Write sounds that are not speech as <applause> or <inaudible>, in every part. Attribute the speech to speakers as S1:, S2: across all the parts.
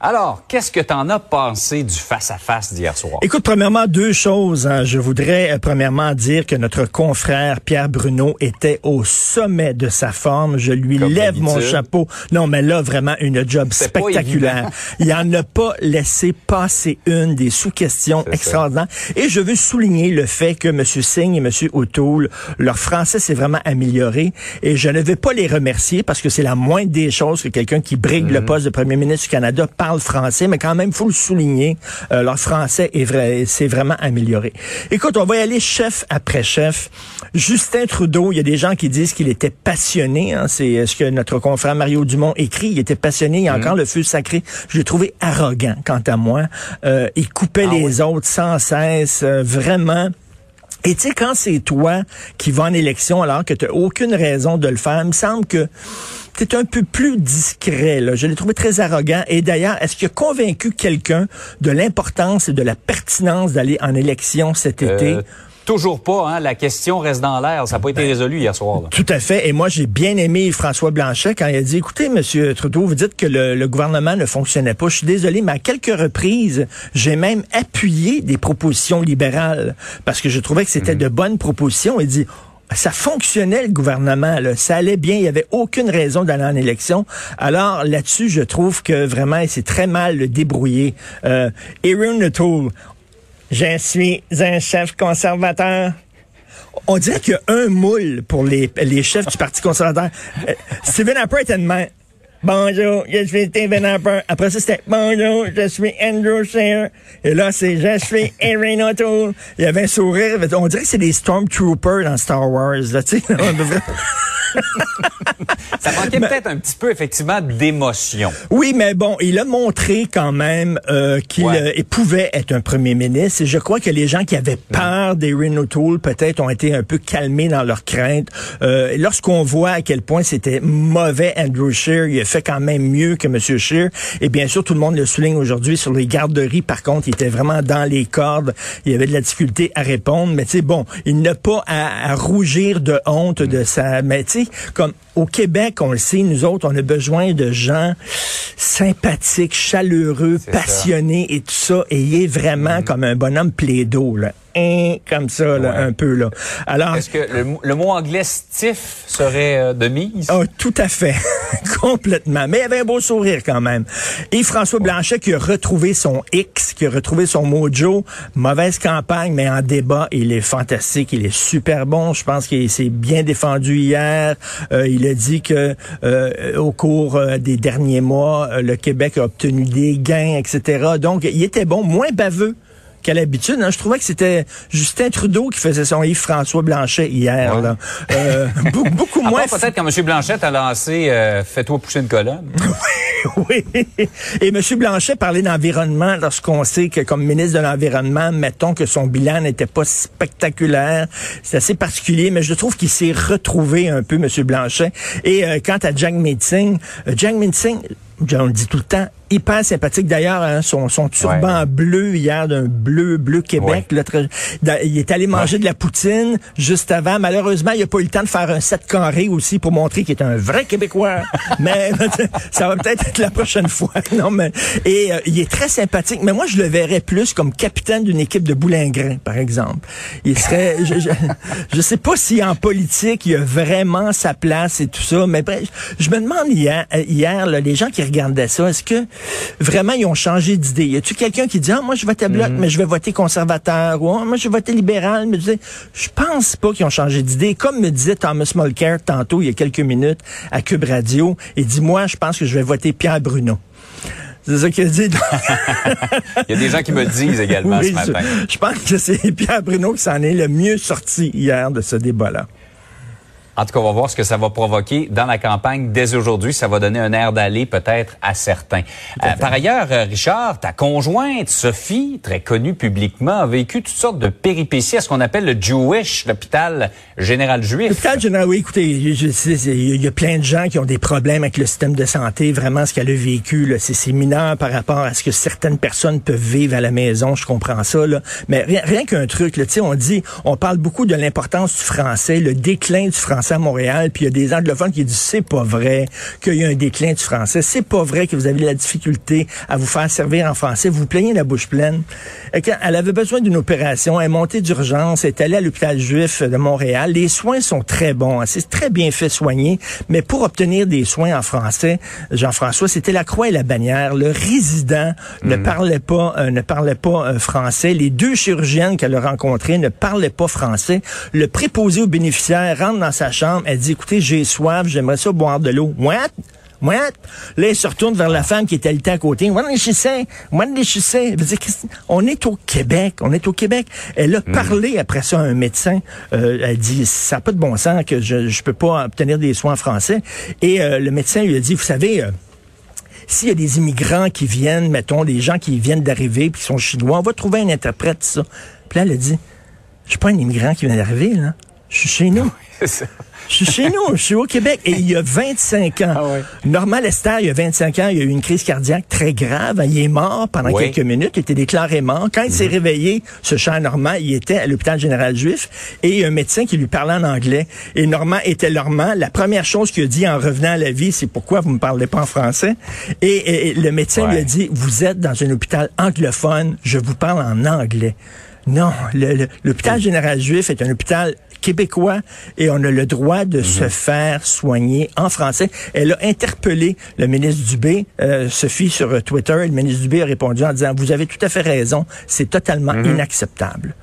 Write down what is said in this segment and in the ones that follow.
S1: Alors, qu'est-ce que tu en as pensé du face-à-face d'hier soir?
S2: Écoute, premièrement, deux choses. Hein. Je voudrais euh, premièrement dire que notre confrère Pierre Bruno était au sommet de sa forme. Je lui
S1: Comme
S2: lève mon chapeau. Non, mais là, vraiment, une job spectaculaire. Il en a pas laissé passer une des sous-questions
S1: ça.
S2: extraordinaires. Et je veux souligner le fait que M. Singh et M. O'Toole, leur français s'est vraiment amélioré. Et je ne vais pas les remercier parce que c'est la moindre des choses que quelqu'un qui brigue le poste de premier ministre du Canada parle français, mais quand même, faut le souligner, euh, leur français est vrai, c'est vraiment amélioré. Écoute, on va y aller chef après chef. Justin Trudeau, il y a des gens qui disent qu'il était passionné. Hein, c'est ce que notre confrère Mario Dumont écrit. Il était passionné. Il y a encore le feu sacré. Je l'ai trouvé arrogant, quant à moi. Euh, il coupait les autres sans cesse. euh, vraiment. Et tu sais, quand c'est toi qui vas en élection alors que tu n'as aucune raison de le faire, il me semble que tu es un peu plus discret. Là. Je l'ai trouvé très arrogant. Et d'ailleurs, est-ce qu'il a convaincu quelqu'un de l'importance et de la pertinence d'aller en élection cet été?
S1: Toujours pas, hein? La question reste dans l'air. Ça n'a pas été résolu hier soir. là.
S2: Tout à fait. Et moi, j'ai bien aimé François Blanchet quand il a dit, écoutez, Monsieur Trudeau, vous dites que le, le gouvernement ne fonctionnait pas. Je suis désolé, mais à quelques reprises, j'ai même appuyé des propositions libérales parce que je trouvais que c'était de bonnes propositions. Il dit, ça fonctionnait le gouvernement, là. ça allait bien, il n'y avait aucune raison d'aller en élection. Alors là-dessus, je trouve que vraiment, il s'est très mal débrouillé. Euh, Erin O'Toole, je suis un chef conservateur. On dirait qu'il y a un moule pour les, les chefs du Parti conservateur. Euh, Stephen Harper était de. Bonjour, je suis Stephen Harper. Après ça, c'était Bonjour, je suis Andrew Scheer. Et là, c'est Je suis Erin O'Toole. Il y avait un sourire. On dirait que c'est des Stormtroopers dans Star Wars. Là, <laughs> <laughs>
S1: Ça manquait peut-être un petit peu, effectivement, d'émotion.
S2: Oui, mais bon, il a montré quand même euh, qu'il
S1: Ouais.
S2: euh, pouvait être un premier ministre. Et je crois que les gens qui avaient peur d'Erin O'Toole, peut-être, ont été un peu calmés dans leurs craintes. Euh, Lorsqu'on voit à quel point c'était mauvais Andrew Scheer, il a fait quand même mieux que M. Scheer. Et bien sûr, tout le monde le souligne aujourd'hui sur les garderies. Par contre, il était vraiment dans les cordes. Il y avait de la difficulté à répondre. Mais tu sais, bon, il n'a pas à, à rougir de honte de sa... Mais tu sais, comme au Québec, on le sait, nous autres, on a besoin de gens sympathiques, chaleureux,
S1: ça.
S2: passionnés et tout ça. Et il est vraiment comme un bonhomme plaido, là. Hein, comme ça, là, un peu, là. Alors,
S1: Est-ce que le, le mot anglais stiff serait euh, de mise?
S2: ah, tout à fait. <laughs> Complètement. Mais il avait un beau sourire quand même. Et François Blanchet qui a retrouvé son X, qui a retrouvé son mojo. Mauvaise campagne, mais en débat, il est fantastique. Il est super bon. Je pense qu'il s'est bien défendu hier. Euh, il a dit que euh, au cours des derniers mois, le Québec a obtenu des gains, etc. Donc, il était bon, moins baveux qu'à l'habitude. hein. Je trouvais que c'était Justin Trudeau qui faisait son livre François Blanchet hier.
S1: Ouais.
S2: Là. Euh, beaucoup, <laughs> moins
S1: peut-être quand M. Blanchette a lancé euh, Fais-toi pousser une colonne. <laughs>
S2: Oui. Et M. Blanchet parlait d'environnement lorsqu'on sait que comme ministre de l'Environnement, mettons que son bilan n'était pas spectaculaire. C'est assez particulier, mais je trouve qu'il s'est retrouvé un peu, M. Blanchet. Et euh, quant à Jack Meeting, euh, Jack Meeting, on le dit tout le temps, hyper sympathique. D'ailleurs, hein, son, son turban
S1: Ouais.
S2: bleu hier, d'un bleu, bleu Québec. là, il est allé manger de la poutine juste avant. Malheureusement, il n'a pas eu le temps de faire un set carré aussi pour montrer qu'il est un vrai Québécois. <laughs> mais <laughs> ça va peut-être être la prochaine fois. <laughs> Non, mais et euh, il est très sympathique. Mais moi, je le verrais plus comme capitaine d'une équipe de boulingrin, par exemple. Il serait, je, je, je sais pas si en politique il a vraiment sa place et tout ça. Mais bref, je me demande hier, euh, hier là, les gens qui regardaient ça, est-ce que vraiment ils ont changé d'idée Y a-tu quelqu'un qui dit ah moi je votais bloc, mais je vais voter conservateur ou Ah, moi je vais voter libéral, mais tu je pense pas qu'ils ont changé d'idée. Comme me disait Thomas Mulcair tantôt il y a quelques minutes à Cube Radio, il dit moi je pense que je vais voter Pierre Bruno. C'est ça qu'il a dit. <laughs>
S1: Il y a des gens qui me disent également
S2: Oui,
S1: ce matin.
S2: Je, je pense que c'est Pierre Bruno qui s'en est le mieux sorti hier de ce débat-là.
S1: En tout cas, on va voir ce que ça va provoquer dans la campagne dès aujourd'hui. Ça va donner un air d'aller peut-être à certains. Euh, par ailleurs, euh, Richard, ta conjointe, Sophie, très connue publiquement, a vécu toutes sortes de péripéties à ce qu'on appelle le Jewish, l'hôpital général juif.
S2: L'hôpital général, oui, écoutez, il y a plein de gens qui ont des problèmes avec le système de santé. Vraiment, ce qu'elle a vécu, c'est mineur par rapport à ce que certaines personnes peuvent vivre à la maison. Je comprends ça, là. Mais rien, rien qu'un truc, là, on dit, on parle beaucoup de l'importance du français, le déclin du français à Montréal, puis il y a des anglophones qui disent c'est pas vrai qu'il y a un déclin du français, c'est pas vrai que vous avez de la difficulté à vous faire servir en français, vous plaignez la bouche pleine. Et quand elle avait besoin d'une opération, elle est montée d'urgence, elle est allée à l'hôpital juif de Montréal. Les soins sont très bons, hein. c'est très bien fait soigner, mais pour obtenir des soins en français, Jean-François, c'était la croix et la bannière. Le résident ne parlait pas, euh, ne parlait pas euh, français. Les deux chirurgiennes qu'elle a rencontrées ne parlaient pas français. Le préposé aux bénéficiaires rentre dans sa chambre, elle dit, écoutez, j'ai soif, j'aimerais ça boire de l'eau. What? What? Là, il se retourne vers la femme qui est alitée à côté. What did she say? What did she say? Dire, on est au Québec. On est au Québec. Elle a parlé après ça à un médecin. Euh, elle dit, ça n'a pas de bon sens que je ne peux pas obtenir des soins en français. Et euh, le médecin lui a dit, vous savez, euh, s'il y a des immigrants qui viennent, mettons, des gens qui viennent d'arriver puis qui sont chinois, on va trouver un interprète, ça. Puis là, elle a dit, je suis pas un immigrant qui vient d'arriver, là. Je suis chez nous.
S1: Ça.
S2: Je suis chez nous, je suis au Québec. Et il y a 25 ans,
S1: Ah ouais.
S2: Normand Lester, il y a 25 ans, il y a eu une crise cardiaque très grave. Il est mort pendant quelques minutes. Il était déclaré mort. Quand il s'est réveillé, ce cher Normand, il était à l'hôpital général juif et il y a un médecin qui lui parlait en anglais. Et Normand était Normand. La première chose qu'il a dit en revenant à la vie, c'est pourquoi vous me parlez pas en français? Et, et- et le médecin lui a dit, vous êtes dans un hôpital anglophone, je vous parle en anglais. Non, l'hôpital général juif est un hôpital québécois et on a le droit de se faire soigner en français. Elle a interpellé le ministre Dubé, euh, Sophie, sur euh, Twitter. Le ministre Dubé a répondu en disant, vous avez tout à fait raison, c'est totalement inacceptable.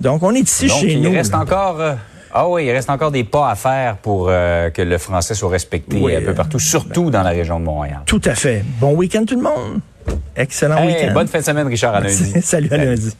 S2: Donc, on est ici
S1: Donc,
S2: chez
S1: il
S2: nous.
S1: reste
S2: là.
S1: encore... euh, ah oui, il reste encore des pas à faire pour euh, que le français soit respecté
S2: Oui,
S1: un peu
S2: euh,
S1: partout, surtout dans la région de Montréal.
S2: Tout à fait. Bon week-end tout le monde. Excellent
S1: Hey,
S2: week-end.
S1: bonne fin de semaine, Richard, à lundi. <laughs>
S2: Salut à lundi.